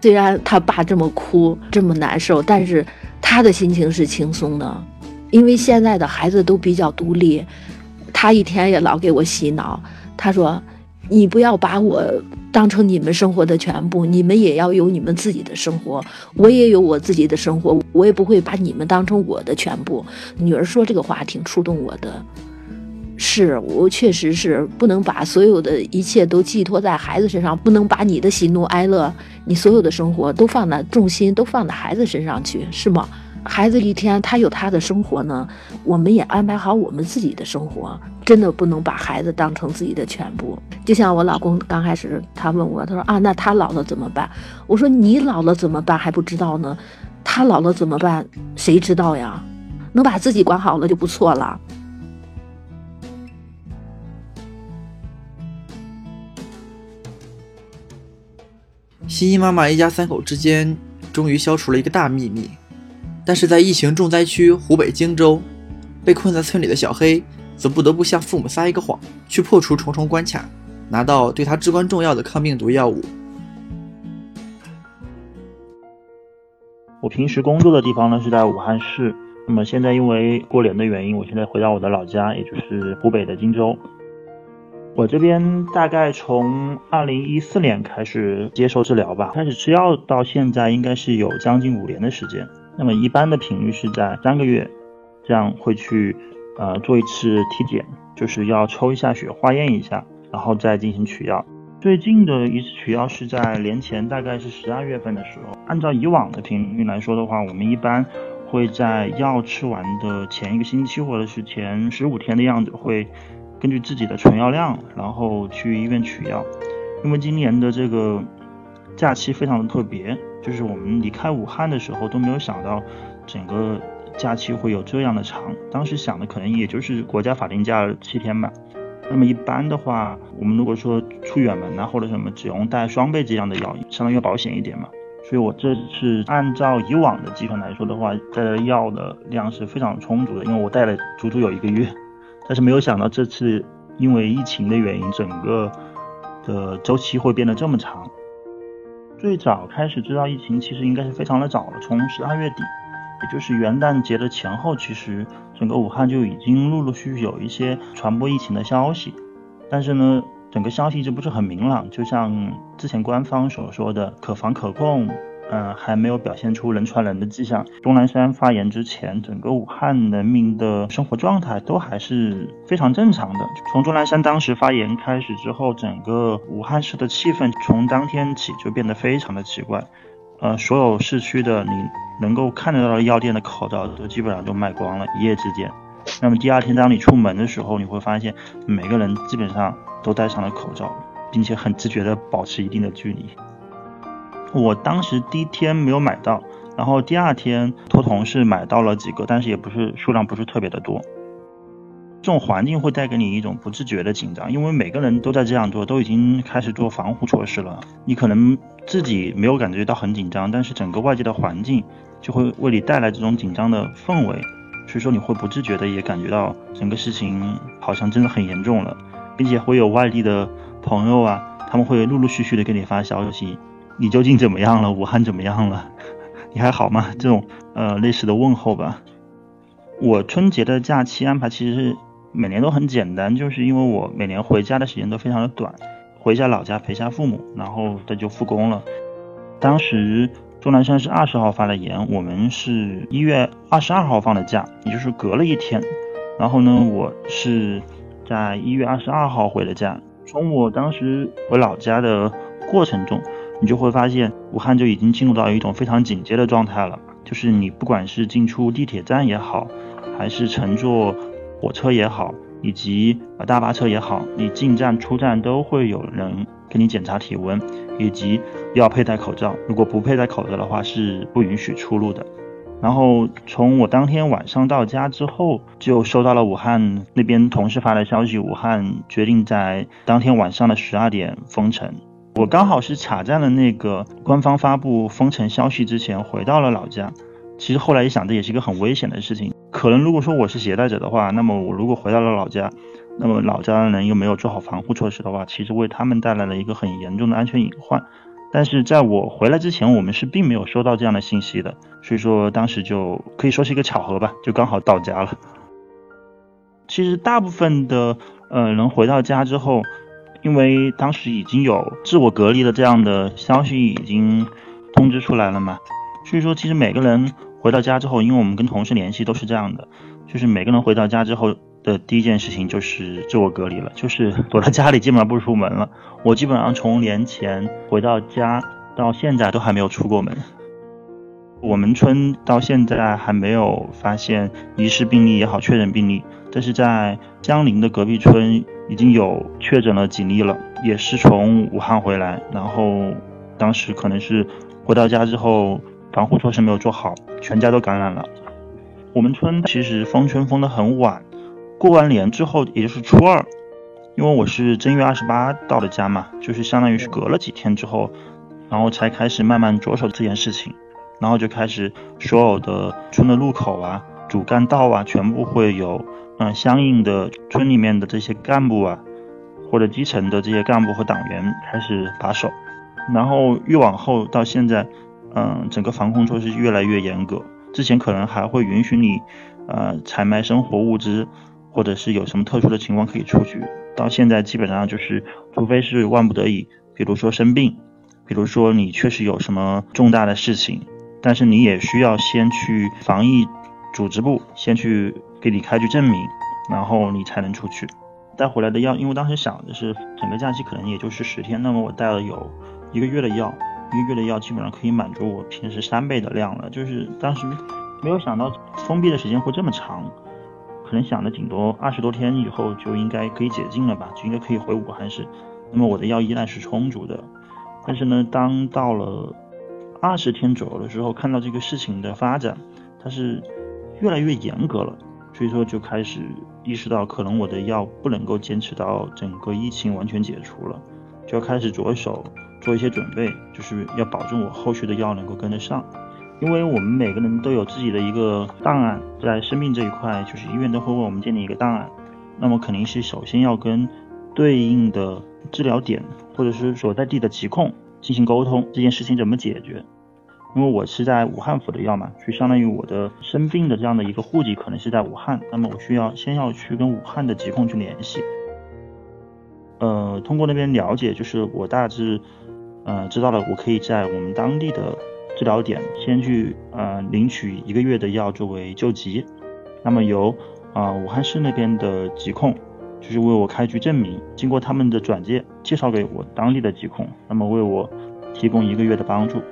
虽然他爸这么哭，这么难受，但是他的心情是轻松的，因为现在的孩子都比较独立。他一天也老给我洗脑，他说。你不要把我当成你们生活的全部，你们也要有你们自己的生活，我也有我自己的生活，我也不会把你们当成我的全部。女儿说这个话挺触动我的，是我确实是不能把所有的一切都寄托在孩子身上，不能把你的喜怒哀乐，你所有的生活都放在重心都放在孩子身上去，是吗？孩子一天他有他的生活呢，我们也安排好我们自己的生活，真的不能把孩子当成自己的全部。就像我老公刚开始他问我，他说啊，那他老了怎么办？我说你老了怎么办还不知道呢，他老了怎么办？谁知道呀？能把自己管好了就不错了。新一妈妈一家三口之间终于消除了一个大秘密。但是在疫情重灾区湖北荆州，被困在村里的小黑则不得不向父母撒一个谎，去破除重重关卡，拿到对他至关重要的抗病毒药物。我平时工作的地方呢是在武汉市，那么现在因为过年的原因，我现在回到我的老家，也就是湖北的荆州。我这边大概从二零一四年开始接受治疗吧，开始吃药到现在应该是有将近五年的时间。那么一般的频率是在三个月，这样会去呃做一次体检，就是要抽一下血化验一下，然后再进行取药。最近的一次取药是在年前，大概是十二月份的时候。按照以往的频率来说的话，我们一般会在药吃完的前一个星期或者是前十五天的样子，会根据自己的存药量，然后去医院取药。因为今年的这个假期非常的特别。就是我们离开武汉的时候都没有想到，整个假期会有这样的长。当时想的可能也就是国家法定假七天吧。那么一般的话，我们如果说出远门啊或者什么，只用带双倍这样的药，相当于保险一点嘛。所以我这次按照以往的计算来说的话，带的药的量是非常充足的，因为我带了足足有一个月。但是没有想到这次因为疫情的原因，整个的周期会变得这么长。最早开始知道疫情，其实应该是非常的早了，从十二月底，也就是元旦节的前后，其实整个武汉就已经陆陆续续有一些传播疫情的消息。但是呢，整个消息一直不是很明朗，就像之前官方所说的可防可控。嗯，还没有表现出人传人的迹象。钟南山发言之前，整个武汉人民的生活状态都还是非常正常的。从钟南山当时发言开始之后，整个武汉市的气氛从当天起就变得非常的奇怪。呃，所有市区的你能够看得到的药店的口罩都基本上都卖光了，一夜之间。那么第二天当你出门的时候，你会发现每个人基本上都戴上了口罩，并且很自觉地保持一定的距离。我当时第一天没有买到，然后第二天托同事买到了几个，但是也不是数量不是特别的多。这种环境会带给你一种不自觉的紧张，因为每个人都在这样做，都已经开始做防护措施了。你可能自己没有感觉到很紧张，但是整个外界的环境就会为你带来这种紧张的氛围，所以说你会不自觉的也感觉到整个事情好像真的很严重了，并且会有外地的朋友啊，他们会陆陆续续的给你发消息。你究竟怎么样了？武汉怎么样了？你还好吗？这种呃类似的问候吧。我春节的假期安排其实每年都很简单，就是因为我每年回家的时间都非常的短，回一下老家陪下父母，然后这就复工了。当时钟南山是二十号发的言，我们是一月二十二号放的假，也就是隔了一天。然后呢，我是在一月二十二号回的家。从我当时回老家的过程中。你就会发现，武汉就已经进入到一种非常紧接的状态了。就是你不管是进出地铁站也好，还是乘坐火车也好，以及呃大巴车也好，你进站出站都会有人给你检查体温，以及要佩戴口罩。如果不佩戴口罩的话，是不允许出入的。然后从我当天晚上到家之后，就收到了武汉那边同事发的消息，武汉决定在当天晚上的十二点封城。我刚好是卡在了那个官方发布封城消息之前，回到了老家。其实后来一想，这也是一个很危险的事情。可能如果说我是携带者的话，那么我如果回到了老家，那么老家的人又没有做好防护措施的话，其实为他们带来了一个很严重的安全隐患。但是在我回来之前，我们是并没有收到这样的信息的，所以说当时就可以说是一个巧合吧，就刚好到家了。其实大部分的呃人回到家之后。因为当时已经有自我隔离的这样的消息已经通知出来了嘛，所以说其实每个人回到家之后，因为我们跟同事联系都是这样的，就是每个人回到家之后的第一件事情就是自我隔离了，就是躲在家里，基本上不出门了。我基本上从年前回到家到现在都还没有出过门。我们村到现在还没有发现疑似病例也好，确诊病例，但是在江陵的隔壁村。已经有确诊了几例了，也是从武汉回来，然后当时可能是回到家之后防护措施没有做好，全家都感染了。我们村其实封村封得很晚，过完年之后，也就是初二，因为我是正月二十八到的家嘛，就是相当于是隔了几天之后，然后才开始慢慢着手这件事情，然后就开始所有的村的路口啊、主干道啊，全部会有。嗯，相应的村里面的这些干部啊，或者基层的这些干部和党员开始把守，然后越往后到现在，嗯，整个防控措施越来越严格。之前可能还会允许你，呃，采买生活物资，或者是有什么特殊的情况可以出去。到现在基本上就是，除非是万不得已，比如说生病，比如说你确实有什么重大的事情，但是你也需要先去防疫组织部先去。给你开具证明，然后你才能出去。带回来的药，因为当时想的是整个假期可能也就是十天，那么我带了有一个月的药，一个月的药基本上可以满足我平时三倍的量了。就是当时没有想到封闭的时间会这么长，可能想的顶多二十多天以后就应该可以解禁了吧，就应该可以回武汉市。那么我的药依然是充足的，但是呢，当到了二十天左右的时候，看到这个事情的发展，它是越来越严格了。所以说就开始意识到，可能我的药不能够坚持到整个疫情完全解除了，就要开始着手做一些准备，就是要保证我后续的药能够跟得上。因为我们每个人都有自己的一个档案，在生病这一块，就是医院都会为我们建立一个档案，那么肯定是首先要跟对应的治疗点或者是所在地的疾控进行沟通，这件事情怎么解决。因为我是在武汉服的药嘛，就相当于我的生病的这样的一个户籍可能是在武汉，那么我需要先要去跟武汉的疾控去联系。呃，通过那边了解，就是我大致呃知道了，我可以在我们当地的治疗点先去呃领取一个月的药作为救急，那么由啊武汉市那边的疾控就是为我开具证明，经过他们的转介介绍给我当地的疾控，那么为我提供一个月的帮助。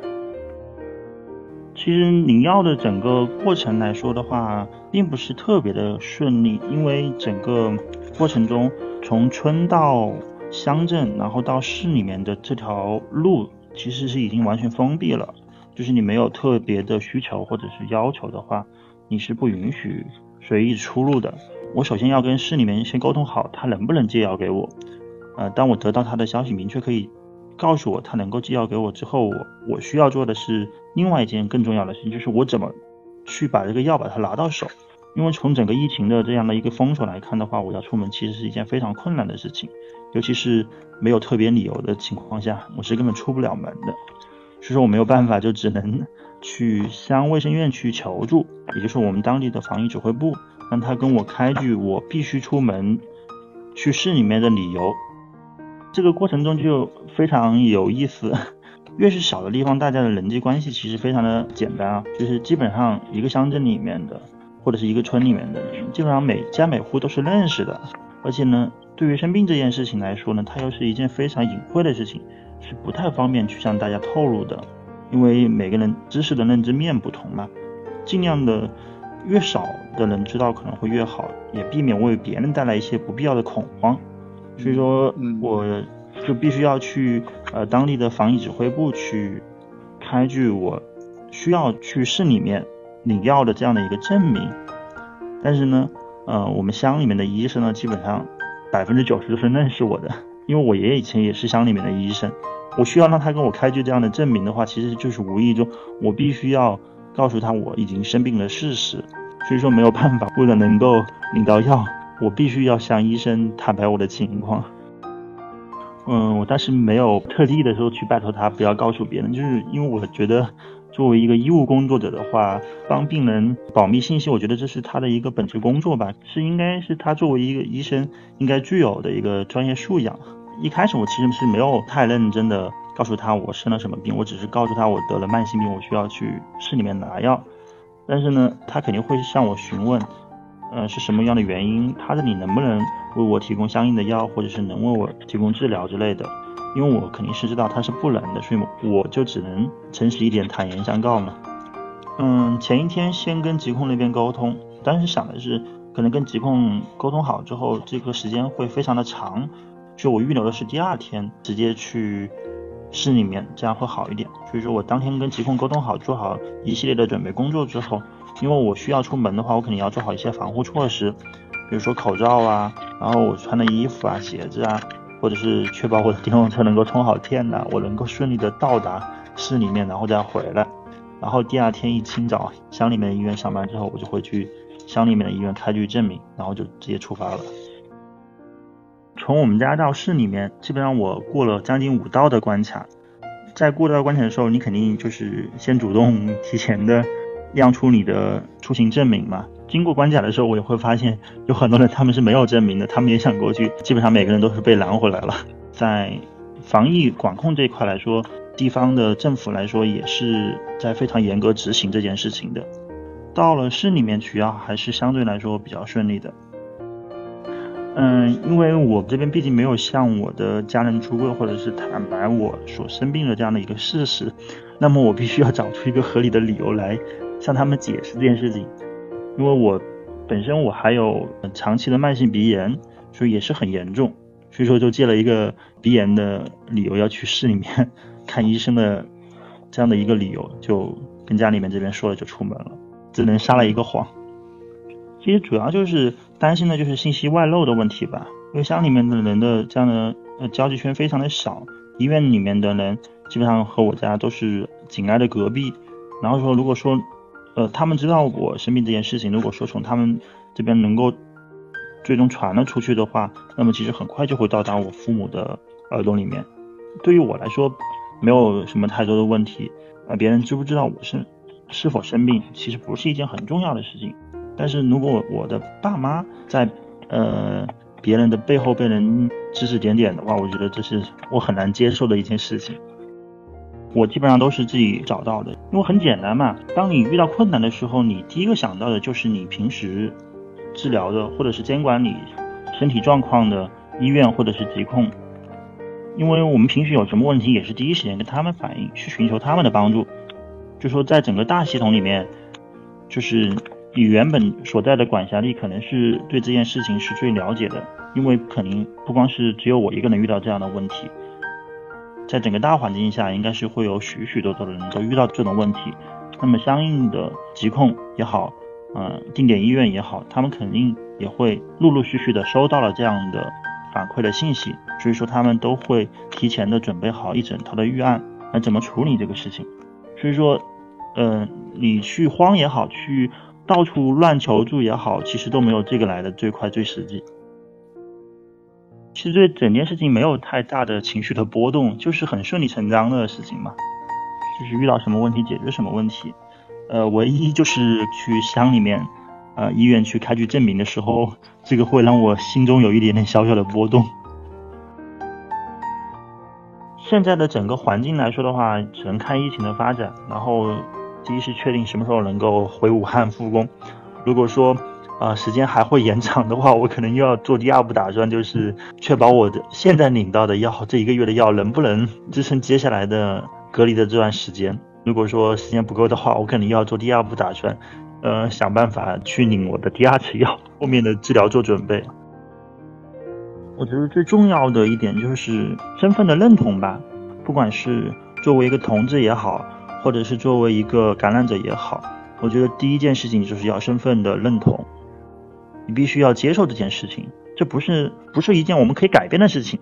其实领药的整个过程来说的话，并不是特别的顺利，因为整个过程中，从村到乡镇，然后到市里面的这条路，其实是已经完全封闭了。就是你没有特别的需求或者是要求的话，你是不允许随意出入的。我首先要跟市里面先沟通好，他能不能借药给我。呃，当我得到他的消息，明确可以。告诉我他能够寄药给我之后，我我需要做的是另外一件更重要的事情，就是我怎么去把这个药把它拿到手。因为从整个疫情的这样的一个封锁来看的话，我要出门其实是一件非常困难的事情，尤其是没有特别理由的情况下，我是根本出不了门的。所以说我没有办法，就只能 去乡卫生院去求助，也就是我们当地的防疫指挥部，让他跟我开具我必须出门去市里面的理由。这个过程中就非常有意思，越是小的地方，大家的人际关系其实非常的简单啊，就是基本上一个乡镇里面的或者是一个村里面的，基本上每家每户都是认识的，而且呢，对于生病这件事情来说呢，它又是一件非常隐晦的事情，是不太方便去向大家透露的，因为每个人知识的认知面不同嘛，尽量的越少的人知道可能会越好，也避免为别人带来一些不必要的恐慌。所以说，我就必须要去呃当地的防疫指挥部去开具我需要去市里面领药的这样的一个证明。但是呢，呃，我们乡里面的医生呢，基本上百分之九十都是 认识我的，因为我爷爷以前也是乡里面的医生。我需要让他跟我开具这样的证明的话，其实就是无意中我必须要告诉他我已经生病的事实。所以说没有办法，为了能够领到药。我必须要向医生坦白我的情况。嗯，我当时没有特地的时候去拜托他不要告诉别人，就是因为我觉得作为一个医务工作者的话，帮病人保密信息，我觉得这是他的一个本职工作吧，是应该是他作为一个医生应该具有的一个专业素养。一开始我其实是没有太认真的告诉他我生了什么病，我只是告诉他我得了慢性病，我需要去市里面拿药。但是呢，他肯定会向我询问。呃，是什么样的原因？他这里能不能为我提供相应的药，或者是能为我提供治疗之类的？因为我肯定是知道他是不能的，所以我就只能诚实一点，坦言相告嘛。嗯，前一天先跟疾控那边沟通，当时想的是可能跟疾控沟通好之后，这个时间会非常的长，所以我预留的是第二天直接去市里面，这样会好一点。所以说我当天跟疾控沟通好，做好一系列的准备工作之后。因为我需要出门的话，我肯定要做好一些防护措施，比如说口罩啊，然后我穿的衣服啊、鞋子啊，或者是确保我的电动车能够充好电呐，我能够顺利的到达市里面，然后再回来。然后第二天一清早，乡里面的医院上班之后，我就会去乡里面的医院开具证明，然后就直接出发了。从我们家到市里面，基本上我过了将近五道的关卡，在过道关卡的时候，你肯定就是先主动提前的。亮出你的出行证明嘛？经过关卡的时候，我也会发现有很多人他们是没有证明的，他们也想过去，基本上每个人都是被拦回来了。在防疫管控这一块来说，地方的政府来说也是在非常严格执行这件事情的。到了市里面取药还是相对来说比较顺利的。嗯，因为我这边毕竟没有向我的家人出柜或者是坦白我所生病的这样的一个事实，那么我必须要找出一个合理的理由来。向他们解释这件事情，因为我本身我还有长期的慢性鼻炎，所以也是很严重，所以说就借了一个鼻炎的理由要去市里面 看医生的这样的一个理由，就跟家里面这边说了就出门了，只能撒了一个谎。其实主要就是担心的就是信息外漏的问题吧，因为乡里面的人的这样的呃交际圈非常的小，医院里面的人基本上和我家都是紧挨着隔壁，然后说如果说。呃，他们知道我生病这件事情，如果说从他们这边能够最终传了出去的话，那么其实很快就会到达我父母的耳朵里面。对于我来说，没有什么太多的问题。啊，别人知不知道我是是否生病，其实不是一件很重要的事情。但是如果我的爸妈在呃别人的背后被人指指点点的话，我觉得这是我很难接受的一件事情。我基本上都是自己找到的，因为很简单嘛。当你遇到困难的时候，你第一个想到的就是你平时治疗的或者是监管你身体状况的医院或者是疾控，因为我们平时有什么问题也是第一时间跟他们反映，去寻求他们的帮助。就说在整个大系统里面，就是你原本所在的管辖力可能是对这件事情是最了解的，因为肯定不光是只有我一个人遇到这样的问题。在整个大环境下，应该是会有许许多多的人都遇到这种问题，那么相应的疾控也好，嗯，定点医院也好，他们肯定也会陆陆续续的收到了这样的反馈的信息，所以说他们都会提前的准备好一整套的预案，来怎么处理这个事情。所以说，嗯，你去慌也好，去到处乱求助也好，其实都没有这个来的最快最实际。其实对整件事情没有太大的情绪的波动，就是很顺理成章的事情嘛，就是遇到什么问题解决什么问题。呃，唯一就是去乡里面，呃，医院去开具证明的时候，这个会让我心中有一点点小小的波动。现在的整个环境来说的话，只能看疫情的发展，然后第一是确定什么时候能够回武汉复工。如果说，啊，时间还会延长的话，我可能又要做第二步打算，就是确保我的现在领到的药，这一个月的药能不能支撑接下来的隔离的这段时间。如果说时间不够的话，我肯定要做第二步打算，呃，想办法去领我的第二次药，后面的治疗做准备。我觉得最重要的一点就是身份的认同吧，不管是作为一个同志也好，或者是作为一个感染者也好，我觉得第一件事情就是要身份的认同。你必须要接受这件事情，这不是不是一件我们可以改变的事情。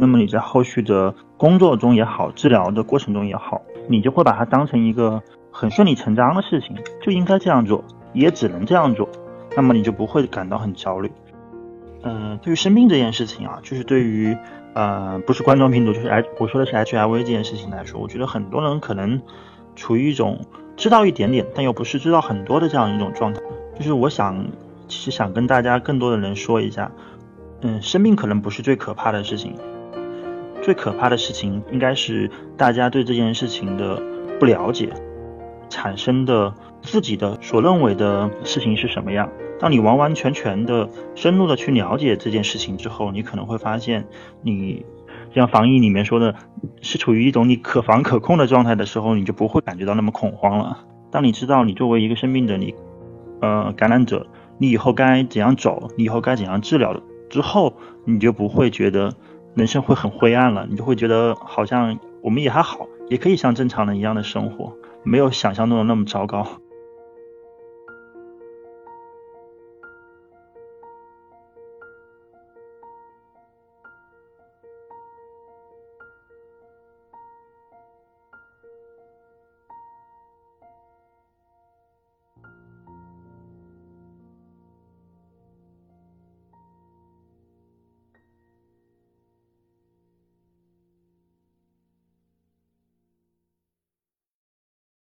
那么你在后续的工作中也好，治疗的过程中也好，你就会把它当成一个很顺理成章的事情，就应该这样做，也只能这样做。那么你就不会感到很焦虑。嗯，对于生病这件事情啊，就是对于呃不是冠状病毒，就是 H 我说的是 HIV 这件事情来说，我觉得很多人可能处于一种知道一点点，但又不是知道很多的这样一种状态。就是我想。其实想跟大家更多的人说一下，嗯，生病可能不是最可怕的事情，最可怕的事情应该是大家对这件事情的不了解，产生的自己的所认为的事情是什么样。当你完完全全的深入的去了解这件事情之后，你可能会发现，你像防疫里面说的，是处于一种你可防可控的状态的时候，你就不会感觉到那么恐慌了。当你知道你作为一个生病的你，呃，感染者。你以后该怎样走？你以后该怎样治疗了？之后你就不会觉得人生会很灰暗了，你就会觉得好像我们也还好，也可以像正常人一样的生活，没有想象中的那么糟糕。